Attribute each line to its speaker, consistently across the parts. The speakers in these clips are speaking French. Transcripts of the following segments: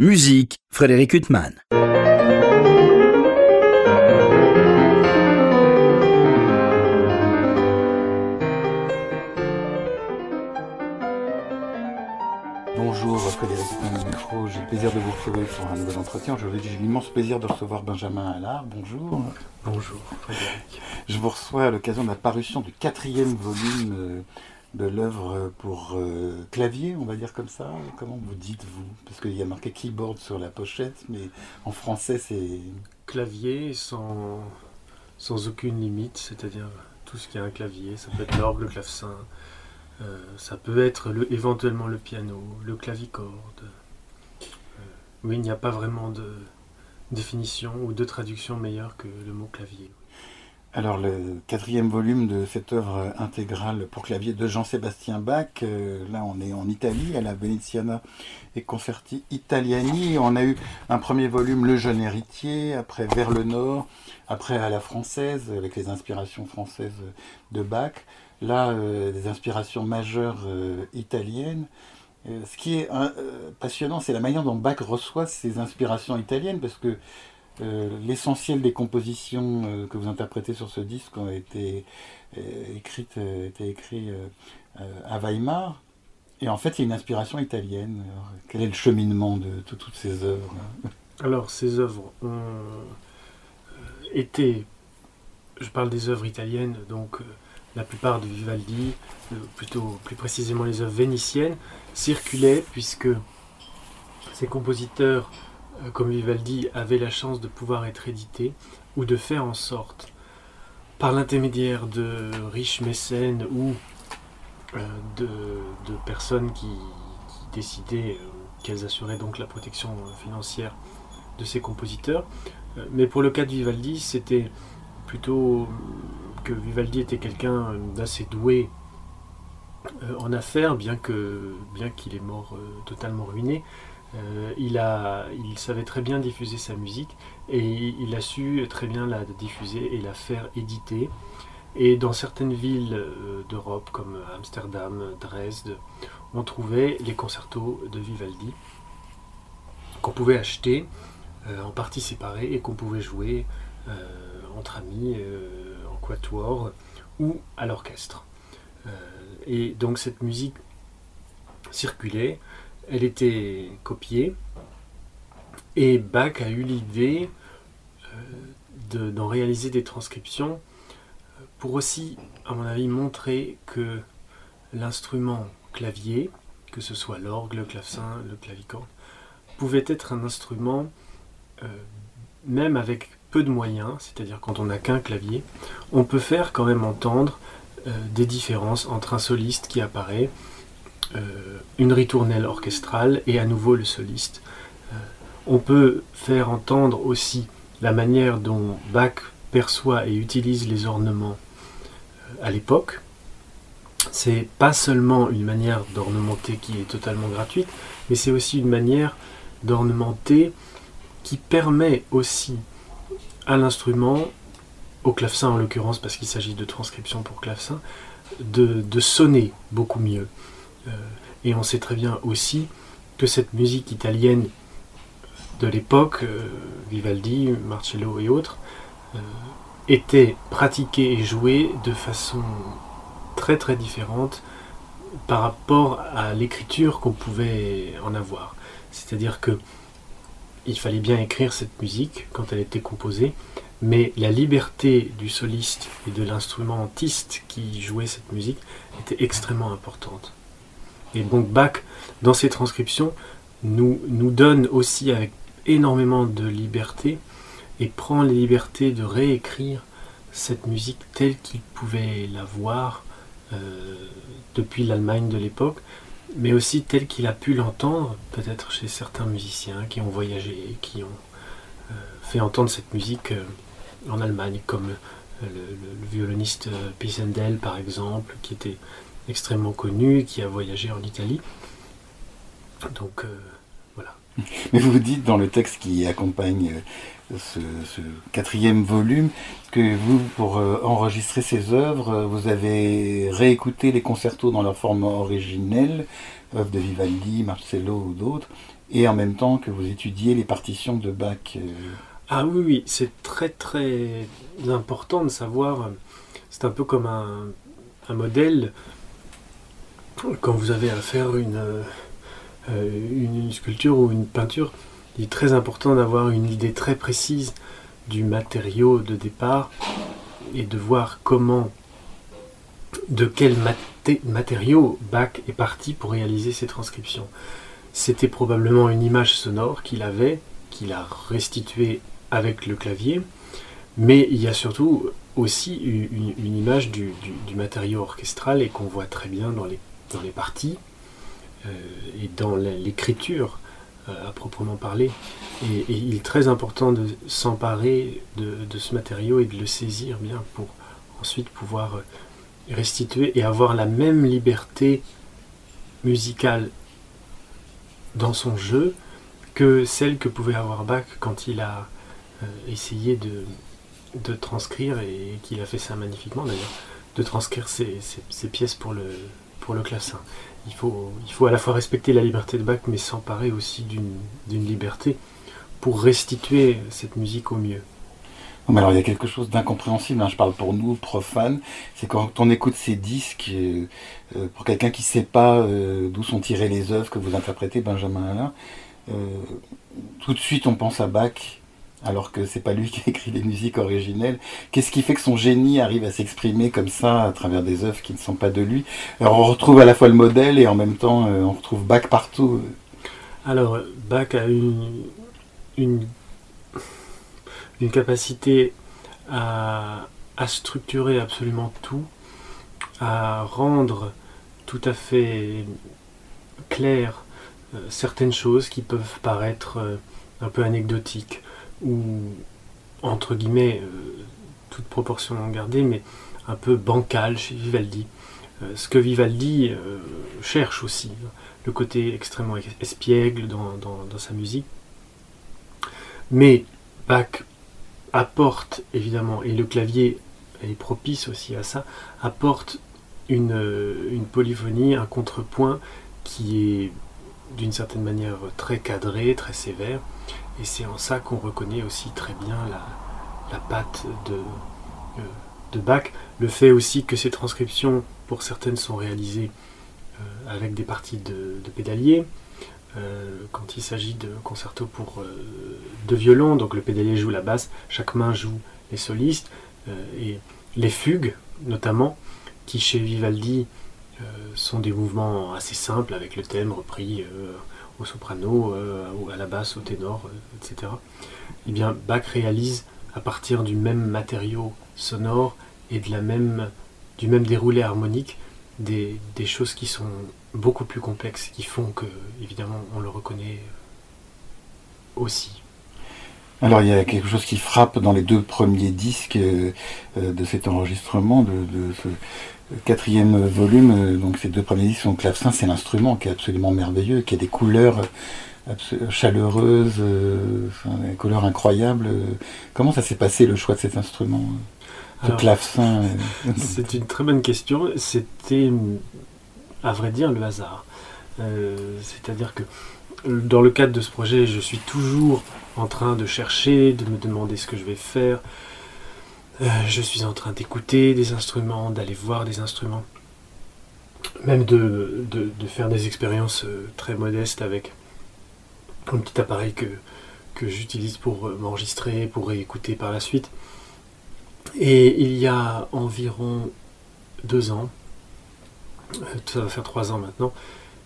Speaker 1: Musique, Frédéric Huttman.
Speaker 2: Bonjour Frédéric Huttman au micro, j'ai le plaisir de vous retrouver pour un nouvel entretien. J'ai l'immense plaisir de recevoir Benjamin Allard. Bonjour.
Speaker 3: Bonjour Frédéric.
Speaker 2: Je vous reçois à l'occasion de la parution du quatrième volume euh, de l'œuvre pour euh, clavier, on va dire comme ça. Comment vous dites-vous Parce qu'il y a marqué keyboard sur la pochette, mais en français c'est...
Speaker 3: Clavier sans, sans aucune limite, c'est-à-dire tout ce qui est un clavier, ça peut être l'orgue, le clavecin, euh, ça peut être le, éventuellement le piano, le clavicorde. Euh, oui, il n'y a pas vraiment de définition ou de traduction meilleure que le mot clavier.
Speaker 2: Alors le quatrième volume de cette œuvre intégrale pour clavier de Jean-Sébastien Bach, euh, là on est en Italie, à la Veneziana et Concerti Italiani. On a eu un premier volume Le jeune héritier, après Vers le Nord, après à la française, avec les inspirations françaises de Bach. Là, euh, des inspirations majeures euh, italiennes. Ce qui est passionnant, c'est la manière dont Bach reçoit ces inspirations italiennes, parce que l'essentiel des compositions euh, que vous interprétez sur ce disque ont été euh, écrites, euh, euh, euh, à Weimar. Et en fait, il y a une inspiration italienne. Alors, quel est le cheminement de, toutes ces œuvres
Speaker 3: Alors ces œuvres ont euh, été, je parle des œuvres italiennes, donc euh, la plupart de Vivaldi, euh, plutôt plus précisément les œuvres vénitiennes, circulaient puisque ces compositeurs euh, comme Vivaldi avaient la chance de pouvoir être édités ou de faire en sorte, par l'intermédiaire de riches mécènes ou euh, de, personnes qui, décidaient euh, qu'elles assuraient donc la protection euh, financière de ces compositeurs. Euh, Mais pour le cas de Vivaldi, c'était plutôt que Vivaldi était quelqu'un d'assez doué euh, en affaires, bien que bien qu'il est mort euh, totalement ruiné. Euh, il, savait très bien diffuser sa musique et il a su très bien la diffuser et la faire éditer. Et dans certaines villes euh, d'Europe comme Amsterdam, Dresde, on trouvait les concertos de Vivaldi qu'on pouvait acheter euh, en parties séparées et qu'on pouvait jouer entre amis, en quatuor ou à l'orchestre. Et donc cette musique circulait, elle était copiée, et Bach a eu l'idée euh, de- d'en réaliser des transcriptions euh, pour aussi, à mon avis, montrer que l'instrument clavier, que ce soit l'orgue, le clavecin, le clavicorde, pouvait être un instrument, euh, même avec peu de moyens, c'est-à-dire quand on n'a qu'un clavier, on peut faire quand même entendre des différences entre un soliste qui apparaît, une ritournelle orchestrale et à nouveau le soliste. Euh, on peut faire entendre aussi la manière dont Bach perçoit et utilise les ornements euh, à l'époque. C'est pas seulement une manière d'ornementer qui est totalement gratuite, mais c'est aussi une manière d'ornementer qui permet aussi à l'instrument, au clavecin en l'occurrence, parce qu'il s'agit de transcription pour clavecin, de, de sonner beaucoup mieux. Euh, et on sait très bien aussi que cette musique italienne de l'époque, euh, Vivaldi, Marcello et autres, euh, était pratiquée et jouée de façon très très différente par rapport à l'écriture qu'on pouvait en avoir. C'est-à-dire que il fallait bien écrire cette musique quand elle était composée, mais la liberté du soliste et de l'instrumentiste qui jouait cette musique était extrêmement importante. Et donc Bach, dans ses transcriptions, nous, nous donne aussi énormément de liberté et prend les libertés de réécrire cette musique telle qu'il pouvait la voir euh, depuis l'Allemagne de l'époque, mais aussi telle qu'il a pu l'entendre, peut-être chez certains musiciens qui ont voyagé, qui ont euh, fait entendre cette musique euh, en Allemagne, comme le, le- violoniste Pisendel par exemple, qui était extrêmement connu, qui a voyagé en Italie. Donc euh, voilà.
Speaker 2: Mais vous dites dans le texte qui accompagne euh, ce, ce quatrième volume que vous, pour euh, enregistrer ces œuvres, vous avez réécouté les concertos dans leur forme originelle, œuvres de Vivaldi, Marcello ou d'autres, et en même temps que vous étudiez les partitions de Bach. Euh.
Speaker 3: Ah oui, oui, c'est très très important de savoir, c'est un peu comme un, modèle, quand vous avez à faire une, une sculpture ou une peinture, il est très important d'avoir une idée très précise du matériau de départ et de voir comment, de quel matériau Bach est parti pour réaliser ces transcriptions. C'était probablement une image sonore qu'il avait, qu'il a restituée avec le clavier, mais il y a surtout aussi une, image du, matériau orchestral et qu'on voit très bien dans les, dans les parties euh, et dans l'écriture euh, à proprement parler. Et, il est très important de s'emparer de, ce matériau et de le saisir bien pour ensuite pouvoir euh, restituer et avoir la même liberté musicale dans son jeu que celle que pouvait avoir Bach quand il a essayé de, de, transcrire, et qu'il a fait ça magnifiquement d'ailleurs, de transcrire ses, pièces pour le, pour le classin il faut, il faut à la fois respecter la liberté de Bach, mais s'emparer aussi d'une liberté pour restituer cette musique au mieux.
Speaker 2: alors il y a quelque chose d'incompréhensible, hein, je parle pour nous, profanes, c'est quand on écoute ces disques, euh, euh, pour quelqu'un qui ne sait pas euh, d'où sont tirées les œuvres que vous interprétez, Benjamin Alain, tout de suite on pense à Bach, alors que c'est pas lui qui a écrit les musiques originelles. Qu'est-ce qui fait que son génie arrive à s'exprimer comme ça à travers des œuvres qui ne sont pas de lui? On retrouve à la fois le modèle et en même temps euh, on retrouve Bach partout.
Speaker 3: Alors Bach a une, une, capacité à, structurer absolument tout, à rendre tout à fait clair euh, certaines choses qui peuvent paraître euh, un peu anecdotiques ou entre guillemets, euh, toute proportion gardée, mais un peu bancal chez Vivaldi. Euh, ce que Vivaldi euh, cherche aussi, le côté extrêmement espiègle dans, sa musique. Mais Bach apporte évidemment, et le clavier est propice aussi à ça, apporte une, une polyphonie, un contrepoint qui est d'une certaine manière très cadré, très sévère, et c'est en ça qu'on reconnaît aussi très bien la, patte de, euh, de Bach. Le fait aussi que ces transcriptions, pour certaines, sont réalisées euh, avec des parties de, pédalier. Euh, quand il s'agit de concerto pour deux violons, donc le pédalier joue la basse, chaque main joue les solistes, et les fugues notamment, qui chez Vivaldi sont des mouvements assez simples avec le thème repris au soprano, euh, à la basse, au ténor, euh, etc. Eh bien, Bach réalise à partir du même matériau sonore et de la même, du même déroulé harmonique des, choses qui sont beaucoup plus complexes, qui font que, évidemment, on le reconnaît aussi.
Speaker 2: Alors il y a quelque chose qui frappe dans les deux premiers disques euh, de cet enregistrement, de ce, quatrième volume, euh, donc ces deux premiers disques, son clavecin, c'est l'instrument qui est absolument merveilleux, qui a des couleurs euh, chaleureuses, euh, des couleurs incroyables. Comment ça s'est passé le choix de cet instrument ce clavecin
Speaker 3: C'est une très bonne question. C'était, à vrai dire, le hasard. C'est-à-dire que dans le cadre de ce projet, je suis toujours en train de chercher, de me demander ce que je vais faire, je suis en train d'écouter des instruments, d'aller voir des instruments, même de, faire des expériences euh, très modestes avec un petit appareil que, que j'utilise pour euh, m'enregistrer, pour réécouter par la suite. Et il y a environ deux ans, ça va faire trois ans maintenant,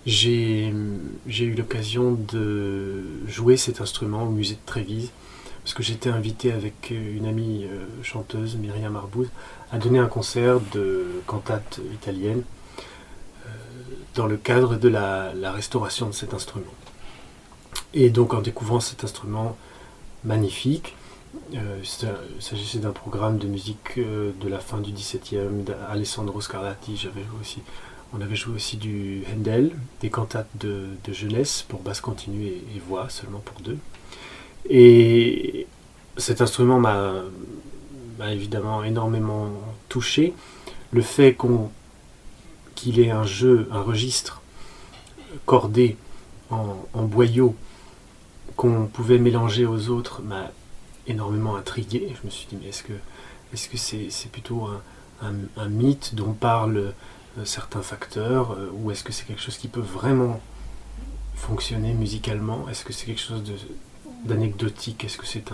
Speaker 3: j'ai eu l'occasion de jouer cet instrument au musée de Trévise parce que j'étais invité avec une amie euh, chanteuse, Myriam Arbouze, à donner un concert de cantate italienne euh, dans le cadre de la, restauration de cet instrument. Et donc en découvrant cet instrument magnifique, euh, il s'agissait d'un programme de musique de la fin du XVIIe, d'Alessandro Scarlatti, j'avais aussi, on avait joué aussi du Handel, des cantates de, jeunesse pour basse continue et voix, seulement pour deux. Et cet instrument m'a évidemment énormément touché. Le fait qu'il ait un jeu, un registre cordé en, boyau qu'on pouvait mélanger aux autres m'a énormément intrigué. Je me suis dit, mais est-ce que est-ce c'est plutôt un, mythe dont parlent euh, certains facteurs, euh, ou est-ce que c'est quelque chose qui peut vraiment fonctionner musicalement? Est-ce que c'est quelque chose d'anecdotique Est-ce que c'est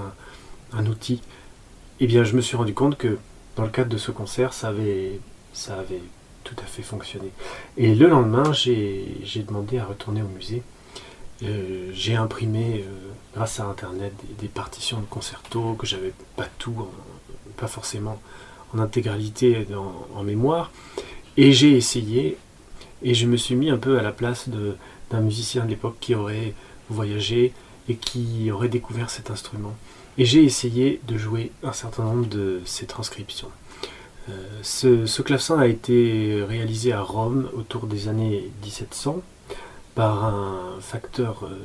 Speaker 3: un, outil? Eh bien, je me suis rendu compte que dans le cadre de ce concert, ça avait, ça avait tout à fait fonctionné. Et le lendemain, j'ai demandé à retourner au musée. Euh, j'ai imprimé, grâce à Internet, des, partitions de concerto que j'avais pas tout pas forcément en intégralité en mémoire. Et j'ai essayé, et je me suis mis un peu à la place d'un musicien de l'époque qui aurait voyagé et qui aurait découvert cet instrument. Et j'ai essayé de jouer un certain nombre de ces transcriptions. Euh, ce, clavecin a été réalisé à Rome autour des années 1700 par un facteur euh,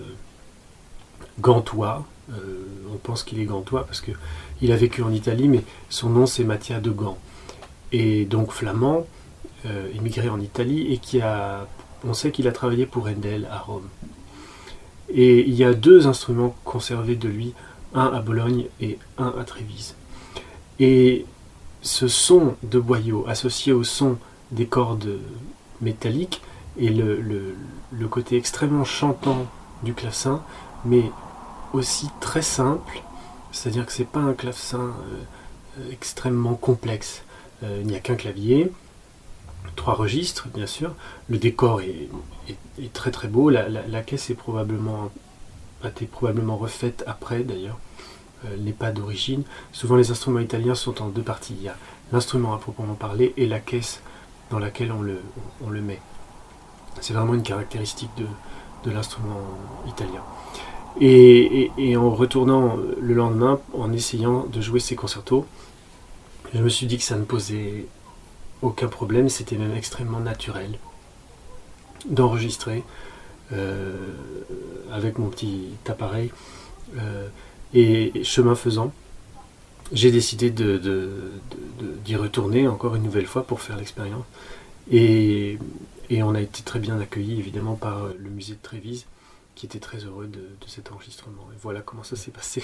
Speaker 3: gantois. Euh, on pense qu'il est gantois parce que il a vécu en Italie, mais son nom c'est Mattia de Gand. Et donc flamand, immigré en Italie, et qui a. On sait qu'il a travaillé pour Handel à Rome. Et il y a deux instruments conservés de lui, un à Bologne et un à Trévise. Et ce son de boyau associé au son des cordes métalliques et le, le côté extrêmement chantant du clavecin, mais aussi très simple, c'est-à-dire que c'est pas un clavecin euh, extrêmement complexe. Euh, il n'y a qu'un clavier, trois registres bien sûr. Le décor est, très très beau. La, caisse est probablement a été probablement refaite après d'ailleurs. Euh, n'est pas d'origine. Souvent les instruments italiens sont en deux parties. Il y a l'instrument à proprement parler et la caisse dans laquelle on le, on, le met. C'est vraiment une caractéristique de, de l'instrument italien. Et, en retournant le lendemain, en essayant de jouer ces concertos, je me suis dit que ça ne posait aucun problème, c'était même extrêmement naturel d'enregistrer euh, avec mon petit appareil. Euh, et chemin faisant, j'ai décidé d'y retourner encore une nouvelle fois pour faire l'expérience. Et, et, on a été très bien accueillis évidemment par le musée de Trévise qui était très heureux de, cet enregistrement. Et voilà comment ça s'est passé.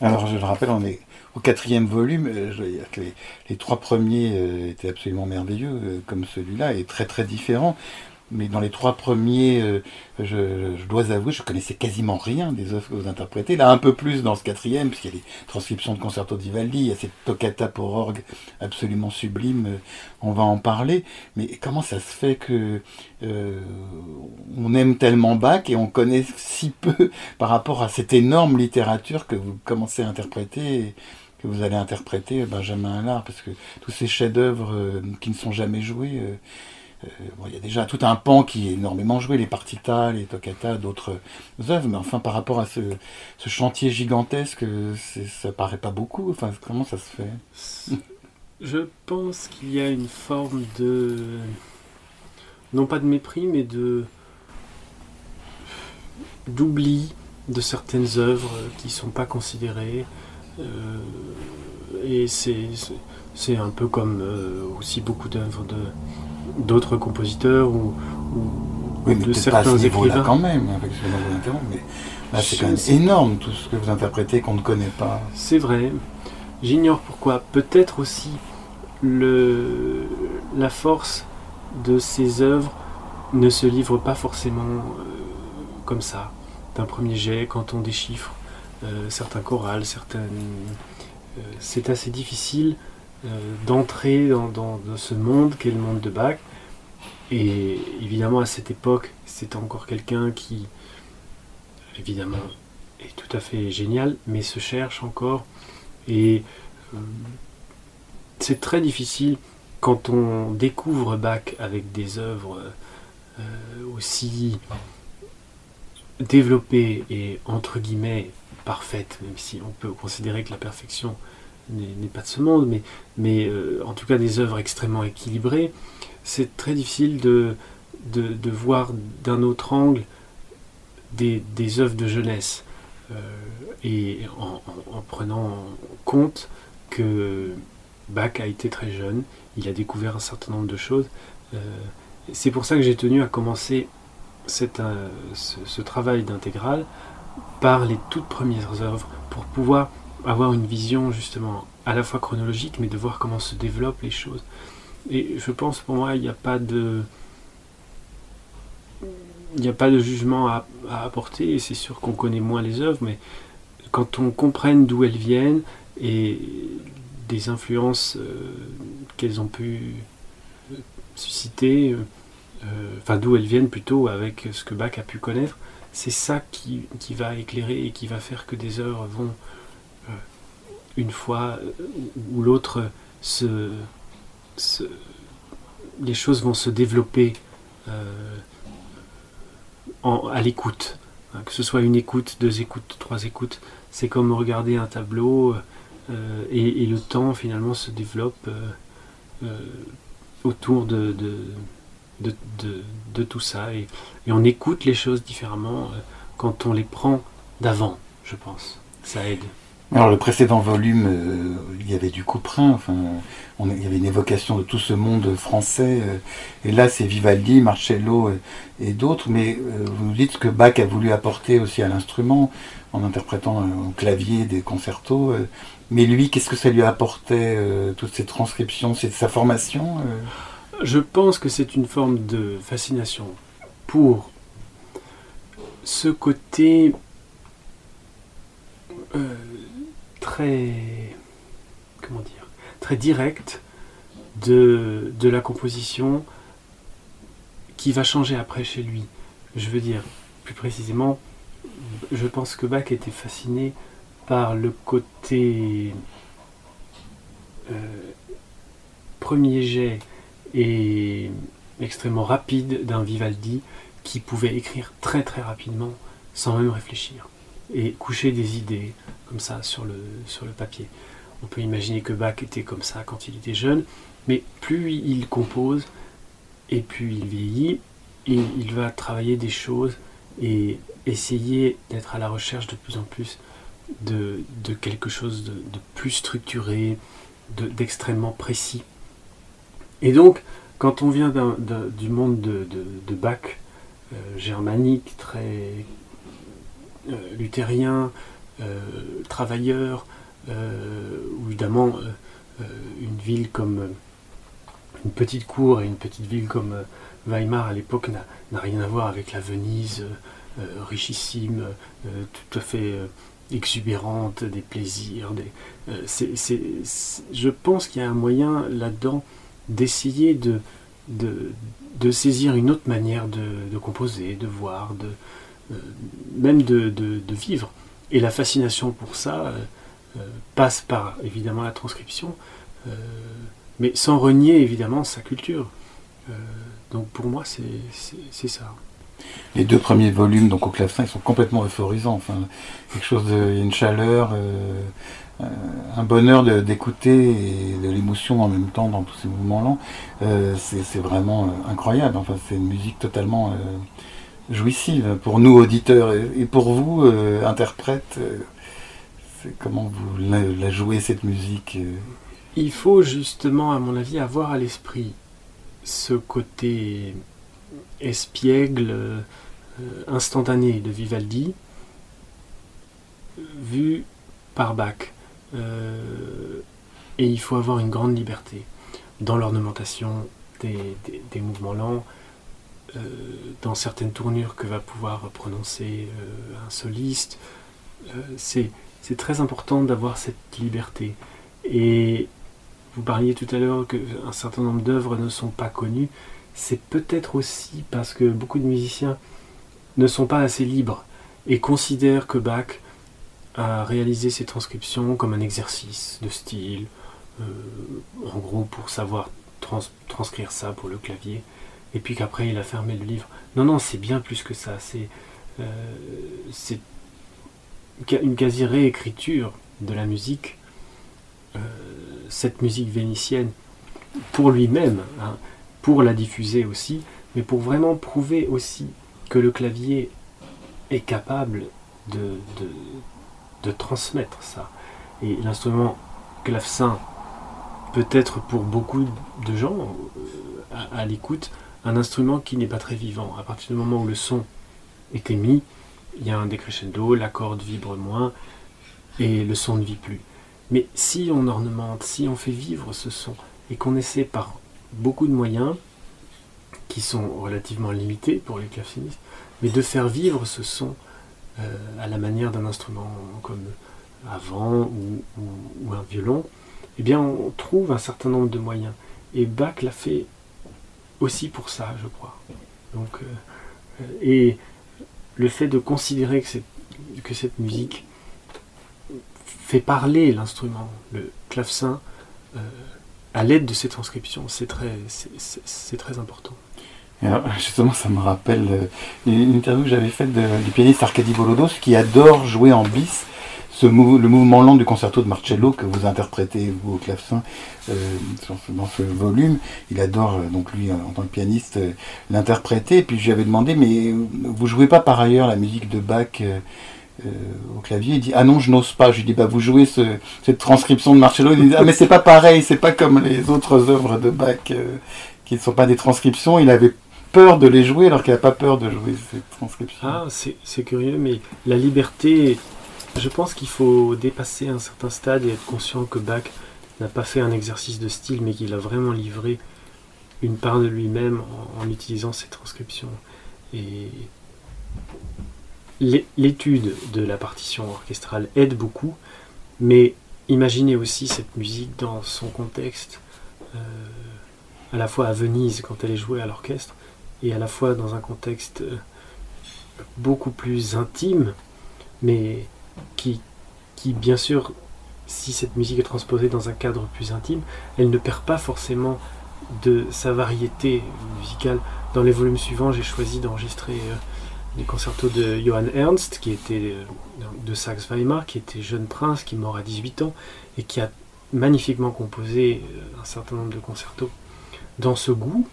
Speaker 2: Alors je le rappelle, on est au quatrième volume. Euh, je que les, les, trois premiers étaient absolument merveilleux, comme celui-là, et très très différents mais dans les trois premiers, euh, je, dois avouer, je connaissais quasiment rien des œuvres que vous interprétez. Là, un peu plus dans ce quatrième, puisqu'il y a les transcriptions de concerto di Vivaldi, il y a cette toccata pour orgue absolument sublime, euh, on va en parler. Mais comment ça se fait que euh, on aime tellement Bach et on connaît si peu par rapport à cette énorme littérature que vous commencez à interpréter que vous allez interpréter Benjamin Allard, parce que tous ces chefs-d'œuvre qui ne sont jamais joués, euh, il y a déjà tout un pan qui est énormément joué, les partitas, les toccata, d'autres œuvres, mais enfin par rapport à ce, chantier gigantesque, ça paraît pas beaucoup. Enfin, comment ça se fait?
Speaker 3: Je pense qu'il y a une forme de. non pas de mépris, mais de. d'oubli de certaines œuvres qui sont pas considérées. Euh, et c'est un peu comme euh, aussi beaucoup d'œuvres de d'autres compositeurs ou,
Speaker 2: de certains pas écrivains. quand même, avec ce mais là c'est quand même énorme tout ce que vous interprétez qu'on ne connaît pas.
Speaker 3: C'est vrai. J'ignore pourquoi. Peut-être aussi le, la force de ces œuvres ne se livre pas forcément euh, comme ça, d'un premier jet, quand on déchiffre euh, certains chorales, certaines. Euh, c'est assez difficile d'entrer dans, dans, ce monde qu'est le monde de Bach et évidemment, à cette époque, c'est encore quelqu'un qui, évidemment, est tout à fait génial, mais se cherche encore. Et euh, c'est très difficile quand on découvre Bach avec des œuvres euh, aussi développées et entre guillemets parfaites, même si on peut considérer que la perfection n'est pas de ce monde, mais, mais euh, en tout cas des œuvres extrêmement équilibrées c'est très difficile de, de, voir d'un autre angle des, des œuvres de jeunesse. Euh, et en, prenant compte que Bach a été très jeune, il a découvert un certain nombre de choses. Euh, c'est pour ça que j'ai tenu à commencer cette, euh, ce, travail d'intégrale par les toutes premières œuvres pour pouvoir avoir une vision justement à la fois chronologique, mais de voir comment se développent les choses. Et je pense pour moi, il n'y a pas de. Il n'y a pas de jugement à, apporter, et c'est sûr qu'on connaît moins les œuvres, mais quand on comprenne d'où elles viennent et des influences euh, qu'elles ont pu susciter, euh, enfin d'où elles viennent plutôt avec ce que Bach a pu connaître, c'est ça qui, va éclairer et qui va faire que des œuvres vont, euh, une fois ou l'autre, se, les choses vont se développer à l'écoute. Hein, que ce soit une écoute, deux écoutes, trois écoutes, c'est comme regarder un tableau euh, et, le temps finalement se développe euh, euh, autour de, de, tout ça. Et, on écoute les choses différemment quand on les prend d'avant, je pense. Ça aide.
Speaker 2: Alors le précédent volume, il y avait du couperin, enfin, il y avait une évocation de tout ce monde français, et là c'est Vivaldi, Marcello et, d'autres, mais vous nous dites que Bach a voulu apporter aussi à l'instrument, en interprétant au clavier des concertos, mais lui, qu'est-ce que ça lui a apporté, euh, toutes ces transcriptions C'est sa formation euh?
Speaker 3: Je pense que c'est une forme de fascination pour ce côté euh, très. comment de la composition qui va changer après chez lui. Je veux dire, plus précisément, je pense que Bach était fasciné par le côté euh, premier jet et extrêmement rapide d'un Vivaldi qui pouvait écrire très très rapidement sans même réfléchir et coucher des idées comme ça sur le, papier. On peut imaginer que Bach était comme ça quand il était jeune, mais plus il compose et plus il vieillit, il va travailler des choses et essayer d'être à la recherche de plus en plus de, quelque chose de, plus structuré, d'extrêmement précis. Et donc, quand on vient du monde de, Bach, euh, germanique, très euh, luthérien, euh, travailleur, ou évidemment une ville comme une petite cour et une petite ville comme Weimar à l'époque n'a rien à voir avec la Venise richissime, tout à fait exubérante, des plaisirs. Euh, je pense qu'il y a un moyen là-dedans d'essayer de, saisir une autre manière de, composer, de voir, de, euh, même de, vivre. Et la fascination pour ça euh, passe par évidemment la transcription, mais sans renier évidemment sa culture. donc pour moi, c'est ça
Speaker 2: les deux premiers volumes, donc au clavecin, ils sont complètement euphorisants. Enfin, quelque chose une chaleur, euh, euh, un bonheur d'écouter et de l'émotion en même temps dans tous ces mouvements lents. Euh, c'est vraiment incroyable. Enfin, c'est une musique totalement jouissive pour nous auditeurs et, pour vous interprètes. c'est comment vous la jouez cette musique
Speaker 3: Il faut justement, à mon avis, avoir à l'esprit ce côté espiègle euh, instantané de Vivaldi vu par Bach. Euh, et il faut avoir une grande liberté dans l'ornementation des, mouvements lents, euh, dans certaines tournures que va pouvoir prononcer un soliste. c'est très important d'avoir cette liberté. Et vous parliez tout à l'heure qu'un certain nombre d'œuvres ne sont pas connues c'est peut-être aussi parce que beaucoup de musiciens ne sont pas assez libres et considèrent que Bach a réalisé ses transcriptions comme un exercice de style, euh, en gros pour savoir transcrire ça pour le clavier, et puis qu'après il a fermé le livre. Non, non, c'est bien plus que ça. C'est euh, une quasi-réécriture de la musique, euh, cette musique vénitienne, pour lui-même. Hein pour la diffuser aussi, mais pour vraiment prouver aussi que le clavier est capable de, de, transmettre ça. Et l'instrument clavecin peut être pour beaucoup de gens euh, à, l'écoute un instrument qui n'est pas très vivant. À partir du moment où le son est émis, il y a un décrescendo, la corde vibre moins et le son ne vit plus. Mais si on ornemente, si on fait vivre ce son et qu'on essaie par beaucoup de moyens qui sont relativement limités pour les clavecinistes, mais de faire vivre ce son euh, à la manière d'un instrument comme avant ou, ou, un violon, eh bien on trouve un certain nombre de moyens. Et Bach l'a fait aussi pour ça, je crois. Donc, euh, et le fait de considérer que, cette musique fait parler l'instrument, le clavecin, euh, à l'aide de ces transcriptions, c'est très, c'est, très important.
Speaker 2: justement, ça me rappelle euh, une interview que j'avais faite du pianiste Arkady Volodos qui adore jouer en bis le mouvement lent du concerto de Marcello que vous interprétez vous au clavecin euh, dans ce volume. Il adore euh, donc lui en tant que pianiste euh, l'interpréter. Et puis j'avais demandé mais vous jouez pas par ailleurs la musique de Bach au clavier? Il dit ah non je n'ose pas. Je lui dis bah vous jouez cette transcription de Marcello. Il dit ah mais c'est pas pareil, c'est pas comme les autres œuvres de Bach qui ne sont pas des transcriptions. Il avait peur de les jouer alors qu'il n'a pas peur de jouer ces transcriptions.
Speaker 3: Ah, c'est curieux, mais la liberté je pense qu'il faut dépasser un certain stade et être conscient que Bach n'a pas fait un exercice de style, mais qu'il a vraiment livré une part de lui-même en, utilisant ces transcriptions. Et l'étude de la partition orchestrale aide beaucoup, mais imaginez aussi cette musique dans son contexte, euh, à la fois à Venise quand elle est jouée à l'orchestre, et à la fois dans un contexte euh, beaucoup plus intime, mais qui, qui, bien sûr, si cette musique est transposée dans un cadre plus intime, elle ne perd pas forcément de sa variété musicale. Dans les volumes suivants, j'ai choisi d'enregistrer euh, des concertos de Johann Ernst, qui était euh, de Saxe-Weimar, qui était jeune prince, qui est mort à 18 ans, et qui a magnifiquement composé euh, un certain nombre de concertos. Dans ce goût,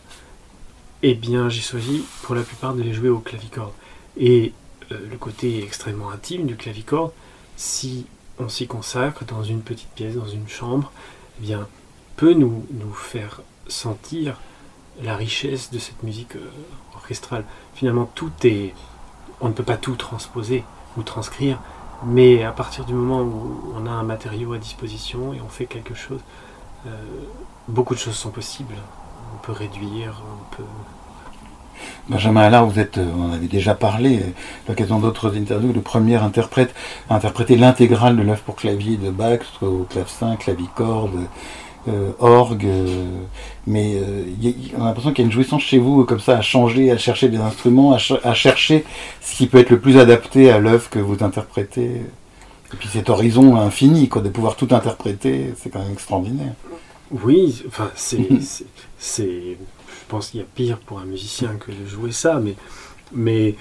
Speaker 3: eh bien, j'ai choisi pour la plupart de les jouer au clavicorde. Et le côté extrêmement intime du clavicorde, si on s'y consacre dans une petite pièce, dans une chambre, eh bien, peut nous, nous faire sentir la richesse de cette musique euh, orchestrale. Finalement, tout est. On ne peut pas tout transposer ou transcrire, mais à partir du moment où on a un matériau à disposition et on fait quelque chose, euh, beaucoup de choses sont possibles. On peut réduire, on peut
Speaker 2: Benjamin Allard, vous êtes, euh, on en avait déjà parlé, euh, l'occasion d'autres interviews, le premier interprète à interpréter l'intégrale de l'œuvre pour clavier de Bach, soit au clavecin, clavicorde, euh, orgue, mais on a l'impression qu'il y a une jouissance chez vous comme ça à changer, à chercher des instruments, à, chercher ce qui peut être le plus adapté à l'œuvre que vous interprétez. Et puis cet horizon infini, quoi, de pouvoir tout interpréter, c'est quand même extraordinaire.
Speaker 3: Oui, enfin c'est pense qu'il y a pire pour un musicien que de jouer ça, mais, mais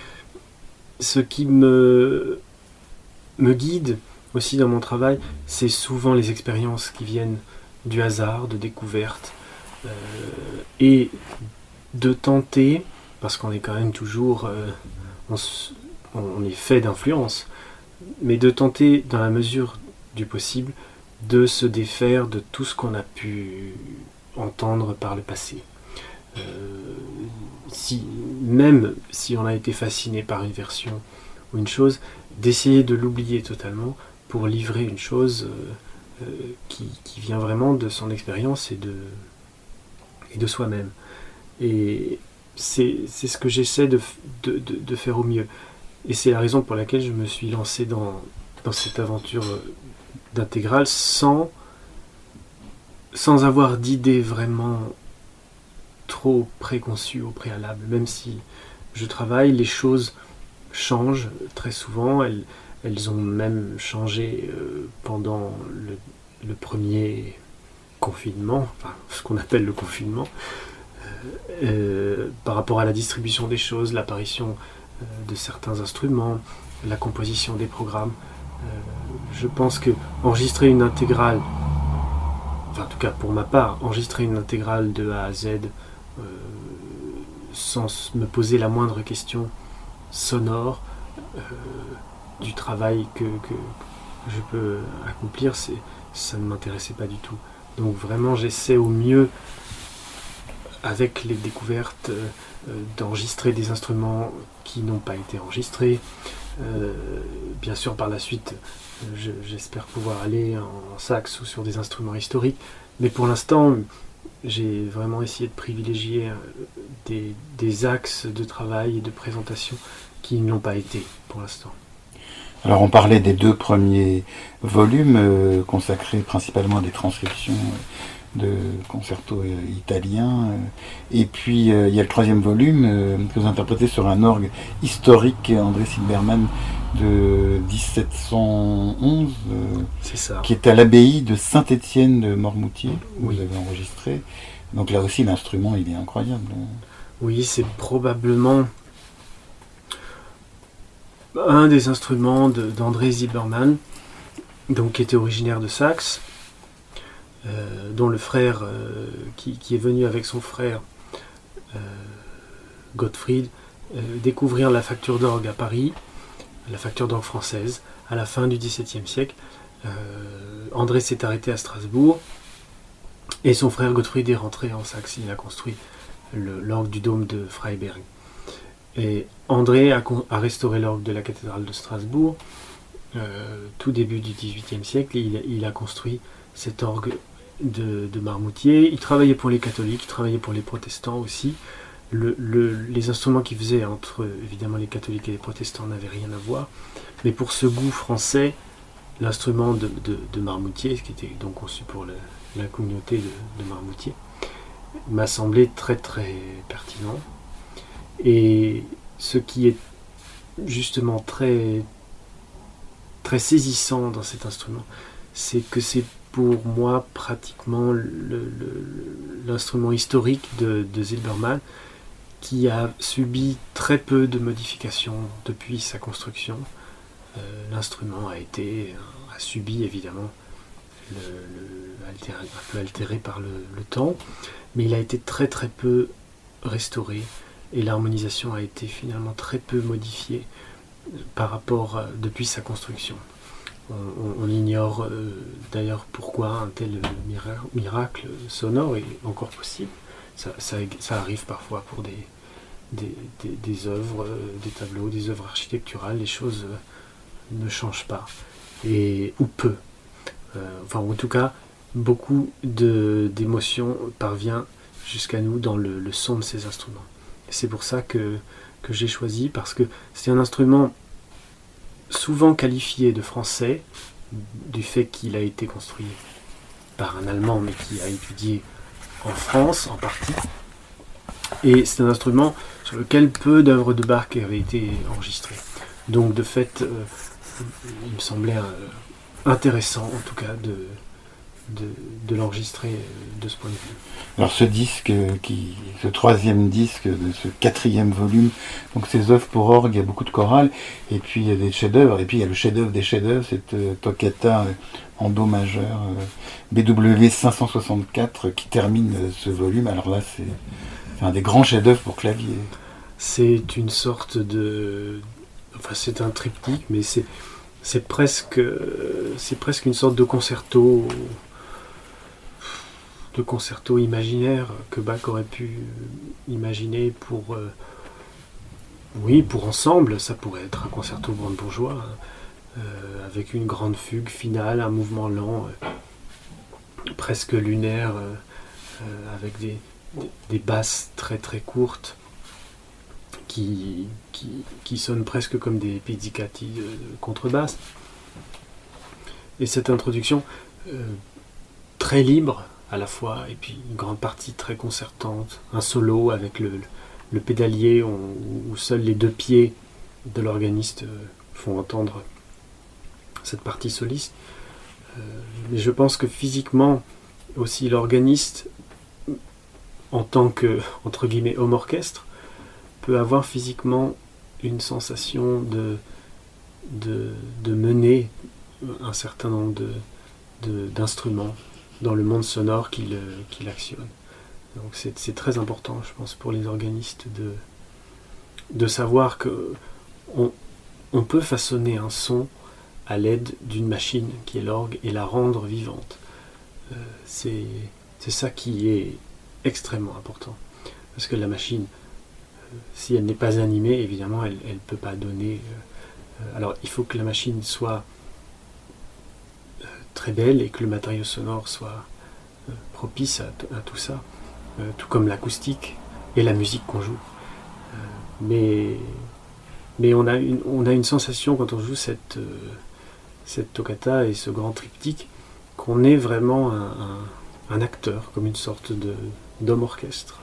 Speaker 3: ce qui me, me guide aussi dans mon travail, c'est souvent les expériences qui viennent du hasard, de découverte, euh, et de tenter, parce qu'on est quand même toujours, euh, on, on, est fait d'influence, mais de tenter dans la mesure du possible de se défaire de tout ce qu'on a pu entendre par le passé. Euh, même si on a été fasciné par une version ou une chose, d'essayer de l'oublier totalement pour livrer une chose euh, euh, qui, vient vraiment de son expérience et de, soi-même. Et c'est ce que j'essaie de, faire au mieux. Et c'est la raison pour laquelle je me suis lancé dans, cette aventure d'intégrale sans avoir d'idée vraiment trop préconçu au préalable. Même si je travaille, les choses changent très souvent. Elles, elles ont même changé euh, pendant le, premier confinement, ce qu'on appelle le confinement, euh, euh, par rapport à la distribution des choses, l'apparition de certains instruments, la composition des programmes. je pense que enregistrer une intégrale, enfin en tout cas pour ma part, enregistrer une intégrale de A à Z sans me poser la moindre question sonore euh, du travail que, je peux accomplir, ça ne m'intéressait pas du tout. Donc vraiment j'essaie au mieux avec les découvertes euh, d'enregistrer des instruments qui n'ont pas été enregistrés, bien sûr, par la suite, j'espère pouvoir aller en sax ou sur des instruments historiques. Mais pour l'instant, j'ai vraiment essayé de privilégier des, des, axes de travail et de présentation qui ne l'ont pas été pour l'instant.
Speaker 2: Alors on parlait des deux premiers volumes euh, consacrés principalement à des transcriptions euh, de concertos euh, italiens. et puis il y a le troisième volume que vous interprétez sur un orgue historique, André Silbermann de 1711,
Speaker 3: ça.
Speaker 2: qui est à l'abbaye de Saint-Étienne de Mormoutier, où vous avez enregistré. Donc là aussi l'instrument il est incroyable.
Speaker 3: Oui, c'est probablement un des instruments d'André Zilberman, donc qui était originaire de Saxe, euh, dont le frère, euh, qui, est venu avec son frère euh, Gottfried, découvrir la facture d'orgue à Paris, la facture d'orgue française, à la fin du XVIIe siècle. André s'est arrêté à Strasbourg et son frère Gottfried est rentré en Saxe. Il a construit l'orgue du dôme de Freiberg. Et André a, restauré l'orgue de la cathédrale de Strasbourg. Euh, tout début du XVIIIe siècle, il, a construit cet orgue de, Marmoutier. Il travaillait pour les catholiques, il travaillait pour les protestants aussi. Les instruments qu'il faisait entre évidemment les catholiques et les protestants n'avaient rien à voir. Mais pour ce goût français, l'instrument de, Marmoutier, qui était donc conçu pour la communauté de Marmoutier, m'a semblé très très pertinent. Et ce qui est justement très, très saisissant dans cet instrument, c'est que c'est pour moi pratiquement l'instrument historique de, Zilberman qui a subi très peu de modifications depuis sa construction. Euh, l'instrument a été a subi évidemment un peu altéré par le, temps, mais il a été très très peu restauré et l'harmonisation a été finalement très peu modifiée euh, par rapport euh, depuis sa construction. On, ignore d'ailleurs pourquoi un tel miracle sonore est encore possible. Ça, arrive parfois pour des, des, œuvres, des tableaux, des œuvres architecturales, les choses ne changent pas, et, ou peu. enfin, en tout cas, beaucoup d'émotions parvient jusqu'à nous dans le son de ces instruments. C'est pour ça que, j'ai choisi, parce que c'est un instrument souvent qualifié de français, du fait qu'il a été construit par un Allemand, mais qui a étudié en France en partie. Et c'est un instrument sur lequel peu d'œuvres de Bach avaient été enregistrées. Donc de fait, euh, il me semblait euh, intéressant en tout cas de, de, l'enregistrer euh, de ce point de vue.
Speaker 2: Alors ce disque, euh, ce troisième disque de ce quatrième volume, donc ces œuvres pour orgue, il y a beaucoup de chorales, et puis il y a des chefs-d'œuvre, et puis il y a le chef-d'œuvre des chefs-d'œuvre, cette euh, toccata en do majeur BW 564 qui termine ce volume. Alors là, c'est un des grands chefs-d'œuvre pour clavier.
Speaker 3: C'est une sorte de, enfin c'est un triptyque, mais c'est c'est presque c'est presque une sorte de concerto de concerto imaginaire que Bach aurait pu imaginer pour euh, oui pour ensemble ça pourrait être un concerto brandebourgeois hein, euh, avec une grande fugue finale un mouvement lent euh, presque lunaire avec des, des, basses très très courtes qui, qui, sonnent presque comme des pizzicati de, contrebasse et cette introduction très libre à la fois, et puis une grande partie très concertante, un solo avec le, pédalier où, seuls les deux pieds de l'organiste euh, font entendre cette partie soliste. Euh, mais je pense que physiquement aussi l'organiste, en tant que entre homme orchestre, peut avoir physiquement une sensation de, de, de mener un certain nombre d'instruments dans le monde sonore qu'il actionne. Donc c'est très important, je pense, pour les organistes de, de savoir que on, peut façonner un son à l'aide d'une machine qui est l'orgue et la rendre vivante. Euh, c'est ça qui est extrêmement important. Parce que la machine, euh, si elle n'est pas animée, évidemment, elle ne peut pas donner alors il faut que la machine soit très belle et que le matériau sonore soit propice à, tout ça, tout comme l'acoustique et la musique qu'on joue. mais mais on a, une, on a une sensation quand on joue cette, cette toccata et ce grand triptyque qu'on est vraiment un, acteur, comme une sorte d'homme orchestre.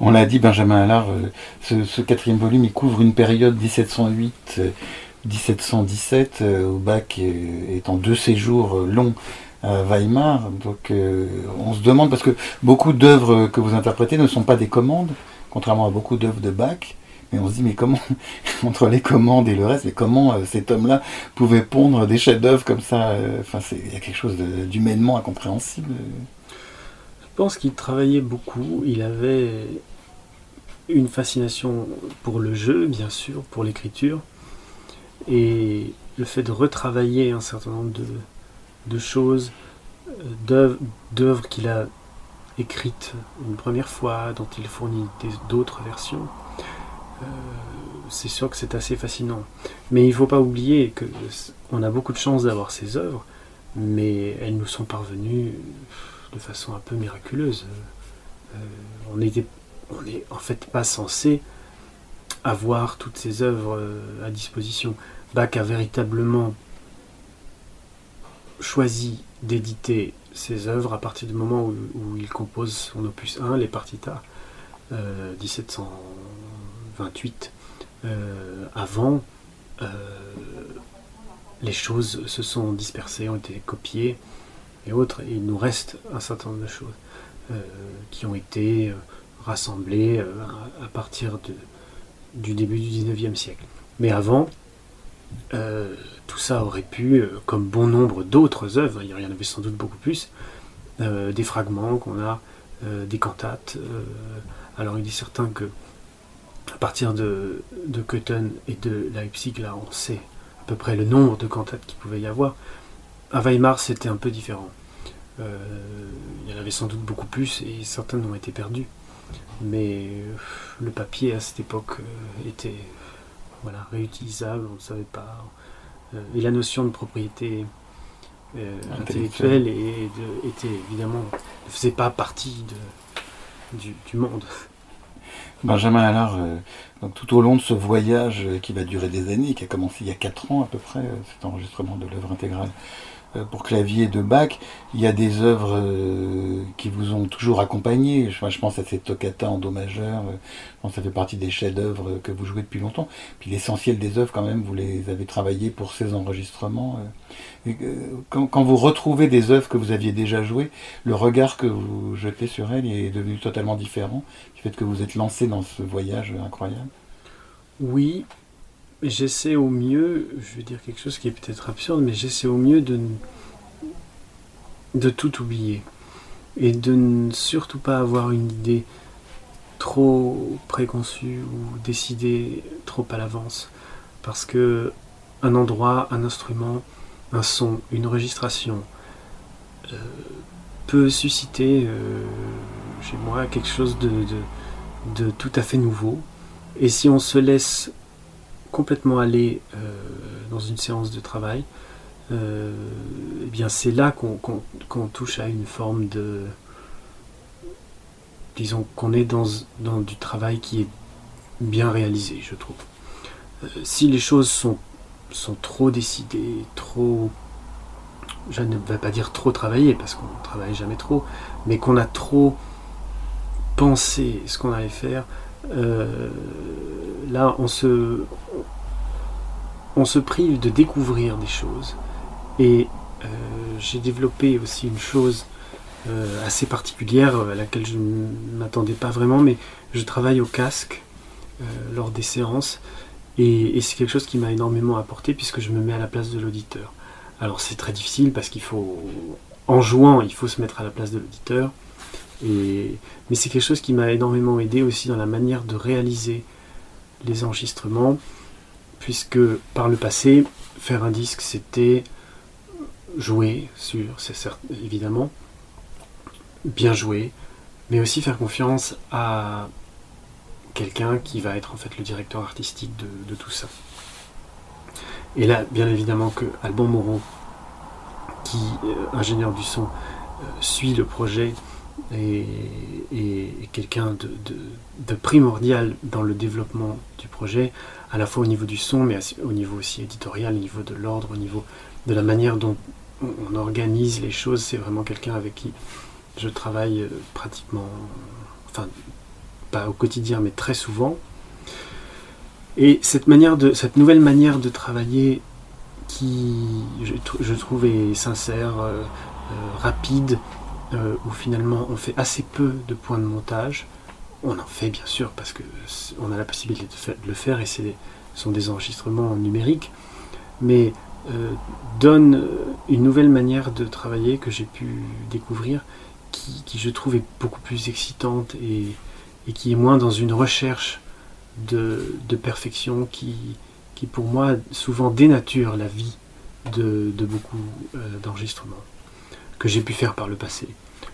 Speaker 2: On l'a dit, Benjamin Allard, euh, ce, quatrième volume, il couvre une période 1708-1717, euh, où Bach est en deux séjours longs à Weimar. Donc on se demande, parce que beaucoup d'œuvres que vous interprétez ne sont pas des commandes, contrairement à beaucoup d'œuvres de Bach. Mais on se dit, mais comment, entre les commandes et le reste, mais comment euh, cet homme-là pouvait pondre des chefs-d'œuvre comme ça euh, Enfin, il y a quelque chose d'humainement incompréhensible.
Speaker 3: Je pense qu'il travaillait beaucoup. Il avait une fascination pour le jeu, bien sûr, pour l'écriture. Et le fait de retravailler un certain nombre de, choses, euh, d'œuvres qu'il a écrites une première fois, dont il fournit d'autres versions, euh, c'est sûr que c'est assez fascinant. Mais il ne faut pas oublier que on a beaucoup de chance d'avoir ces œuvres, mais elles nous sont parvenues de façon un peu miraculeuse. Euh, on n'est en fait pas censé avoir toutes ces œuvres euh, à disposition. Bach a véritablement choisi d'éditer ses œuvres à partir du moment où, il compose son opus 1, les partitas, 1700. 28. Euh, avant, euh, les choses se sont dispersées, ont été copiées et autres, il nous reste un certain nombre de choses euh, qui ont été rassemblées à, partir du début du 19e siècle. Mais avant, tout ça aurait pu, comme bon nombre d'autres œuvres, il y en avait sans doute beaucoup plus, des fragments qu'on a, des cantates. alors il est certain que à partir de, de et de Leipzig, là, on sait à peu près le nombre de cantates qu'il pouvait y avoir. À Weimar, c'était un peu différent. Euh, il y en avait sans doute beaucoup plus et certaines ont été perdues. Mais euh, le papier à cette époque euh, était voilà, réutilisable, on ne savait pas. et la notion de propriété intellectuelle et, était évidemment ne faisait pas partie de, du, du monde.
Speaker 2: Benjamin Allard, euh, donc tout au long de ce voyage qui va durer des années, qui a commencé il y a 4 ans à peu près, cet enregistrement de l'œuvre intégrale pour clavier de Bach, il y a des œuvres qui vous ont toujours accompagné. Je, pense à cette toccata en do majeur, ça fait partie des chefs-d'œuvre que vous jouez depuis longtemps. Puis l'essentiel des œuvres, quand même, vous les avez travaillées pour ces enregistrements. Quand, vous retrouvez des œuvres que vous aviez déjà jouées, le regard que vous jetez sur elles est devenu totalement différent fait que vous êtes lancé dans ce voyage incroyable
Speaker 3: Oui, j'essaie au mieux, je vais dire quelque chose qui est peut-être absurde, mais j'essaie au mieux de, de tout oublier. Et de ne surtout pas avoir une idée trop préconçue ou décidée trop à l'avance. Parce que un endroit, un instrument, un son, une enregistration euh, peut susciter euh, chez moi quelque chose de, de, tout à fait nouveau. Et si on se laisse complètement aller euh, dans une séance de travail, euh, eh bien c'est là qu'on touche à une forme de... Disons qu'on est dans, du travail qui est bien réalisé, je trouve. Euh, si les choses sont, sont trop décidées, trop... Je ne vais pas dire trop travailler, parce qu'on ne travaille jamais trop, mais qu'on a trop penser ce qu'on allait faire, euh, là on se, on se prive de découvrir des choses. Et euh, j'ai développé aussi une chose euh, assez particulière à laquelle je ne m'attendais pas vraiment, mais je travaille au casque lors des séances. Et, et c'est quelque chose qui m'a énormément apporté puisque je me mets à la place de l'auditeur. Alors c'est très difficile parce qu'il faut, en jouant, il faut se mettre à la place de l'auditeur mais c'est quelque chose qui m'a énormément aidé aussi dans la manière de réaliser les enregistrements, puisque par le passé, faire un disque, c'était jouer sur, c'est évidemment, bien jouer, mais aussi faire confiance à quelqu'un qui va être en fait le directeur artistique de, tout ça. Et là, bien évidemment que Alban Moron, qui, ingénieur du son, suit le projet et, quelqu'un de, primordial dans le développement du projet, à la fois au niveau du son, mais au niveau aussi éditorial, au niveau de l'ordre, au niveau de la manière dont on organise les choses. C'est vraiment quelqu'un avec qui je travaille euh, pratiquement, enfin, pas au quotidien, mais très souvent. Et cette, manière de, cette nouvelle manière de travailler qui, je, trouve, est sincère, euh, euh, rapide, où finalement on fait assez peu de points de montage. On en fait bien sûr parce qu'on a la possibilité de, le faire et ce sont des enregistrements numériques, mais donne une nouvelle manière de travailler que j'ai pu découvrir qui, je trouve est beaucoup plus excitante et, qui est moins dans une recherche de, perfection qui, pour moi, souvent dénature la vie de, beaucoup euh, d'enregistrements que j'ai pu faire par le passé.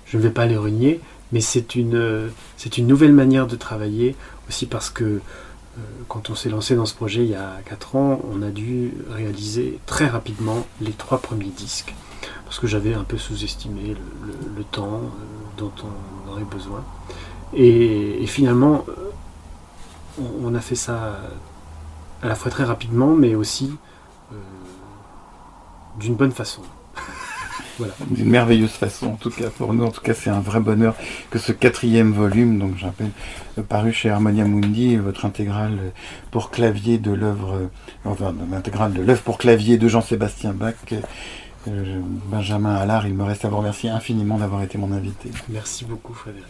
Speaker 3: Je ne vais pas les renier, mais c'est une, c'est une nouvelle manière de travailler, aussi parce que euh, quand on s'est lancé dans ce projet il y a 4 ans, on a dû réaliser très rapidement les trois premiers disques parce que j'avais un peu sous-estimé le, temps euh, dont on aurait besoin. Et, finalement, euh, on, a fait ça à la fois très rapidement, mais aussi euh, d'une bonne façon.
Speaker 2: Voilà. D'une merveilleuse façon, en tout cas pour nous, en tout cas c'est un vrai bonheur que ce quatrième volume, donc j'appelle paru chez Harmonia Mundi, votre intégrale pour clavier de l'œuvre, enfin l'intégrale de l'œuvre pour clavier de Jean-Sébastien Bach euh, Benjamin Allard, il me reste à vous remercier infiniment d'avoir été mon invité.
Speaker 3: Merci beaucoup Frédéric.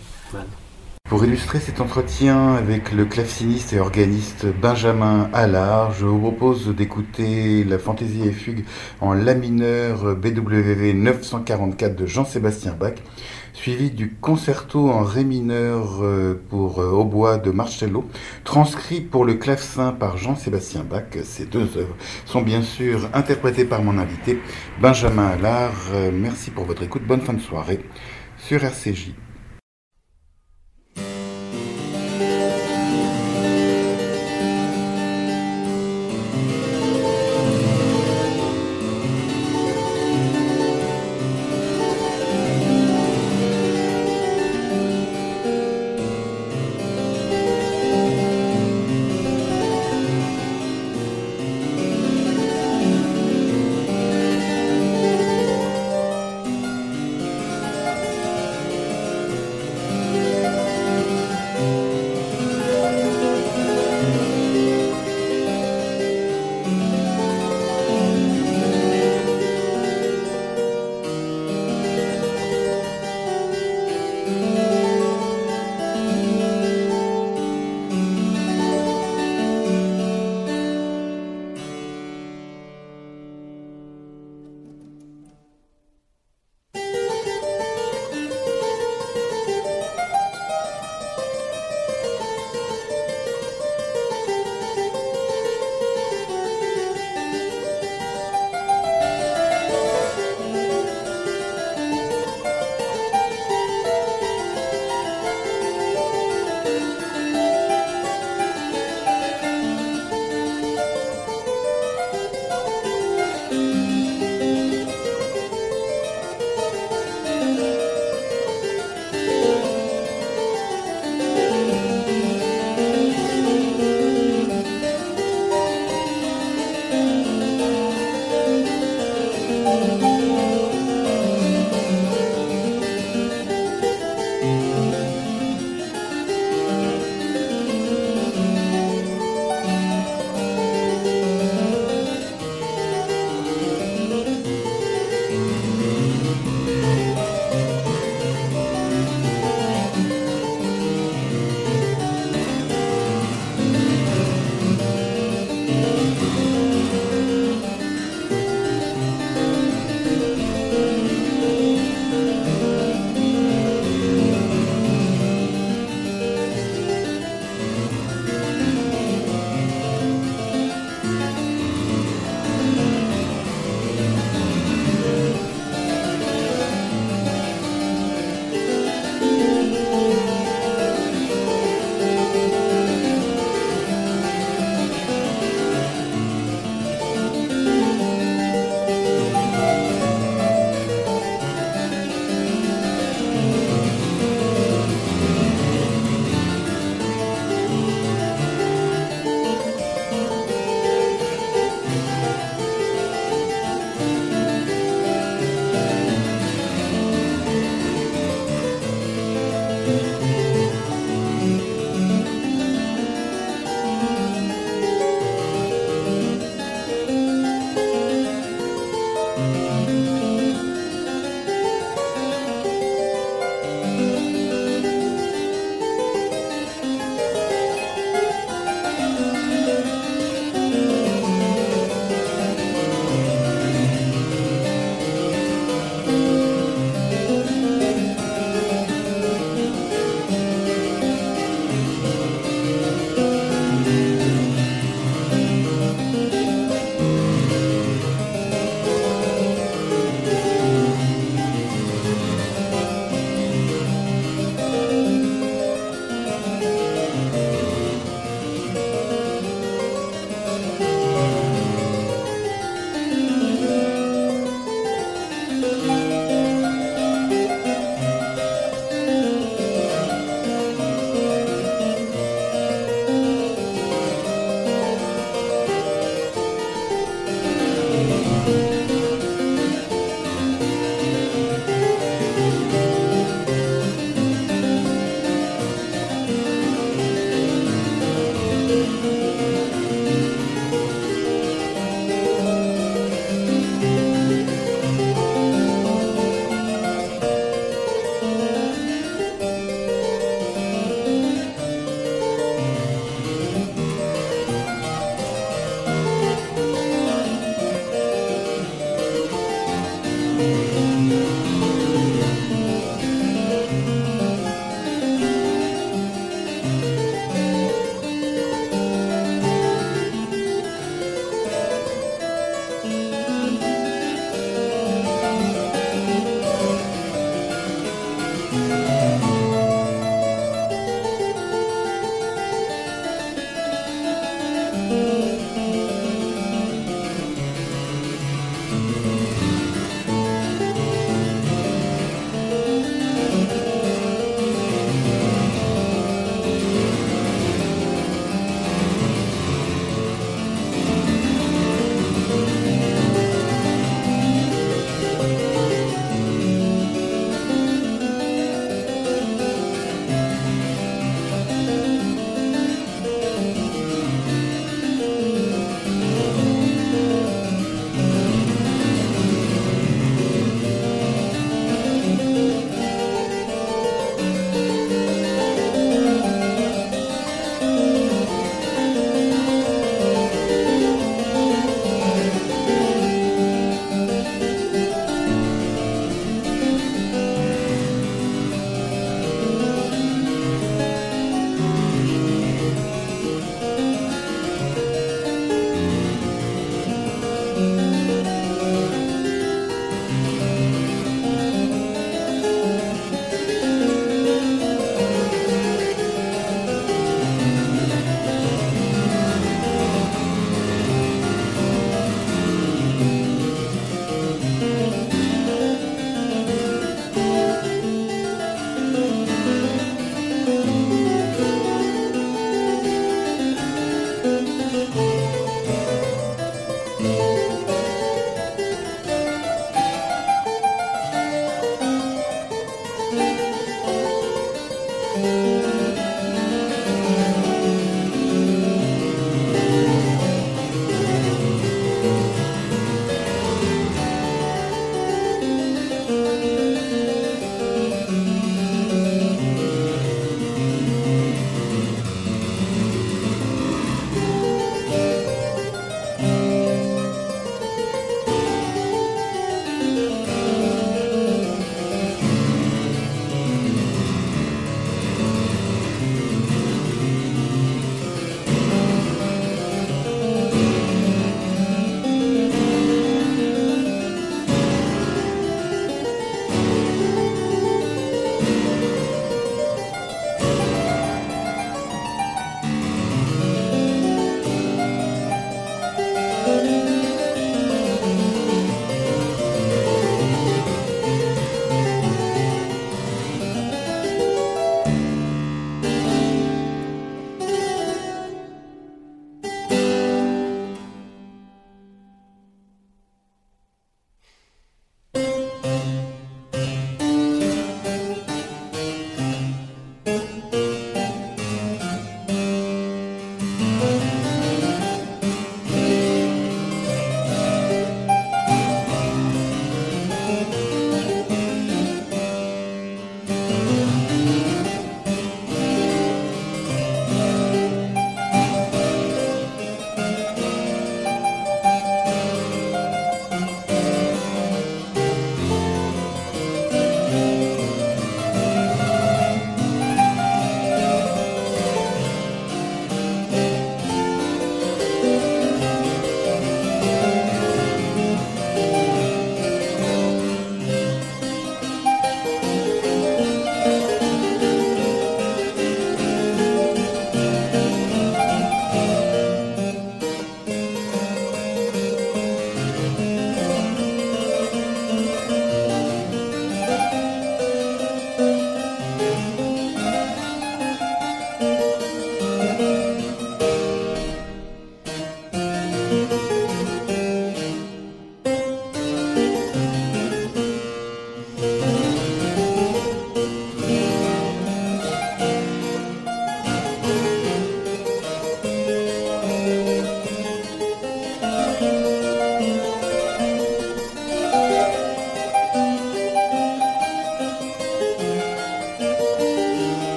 Speaker 2: Pour illustrer cet entretien avec le claveciniste et organiste Benjamin Allard, je vous propose d'écouter la fantaisie et fugue en La mineur BWV 944 de Jean-Sébastien Bach, suivi du concerto en ré mineur euh, pour euh, hautbois de Marcello, transcrit pour le clavecin par Jean-Sébastien Bach. Ces deux œuvres sont bien sûr interprétées par mon invité Benjamin Allard. Euh, merci pour votre écoute. Bonne fin de soirée sur RCJ.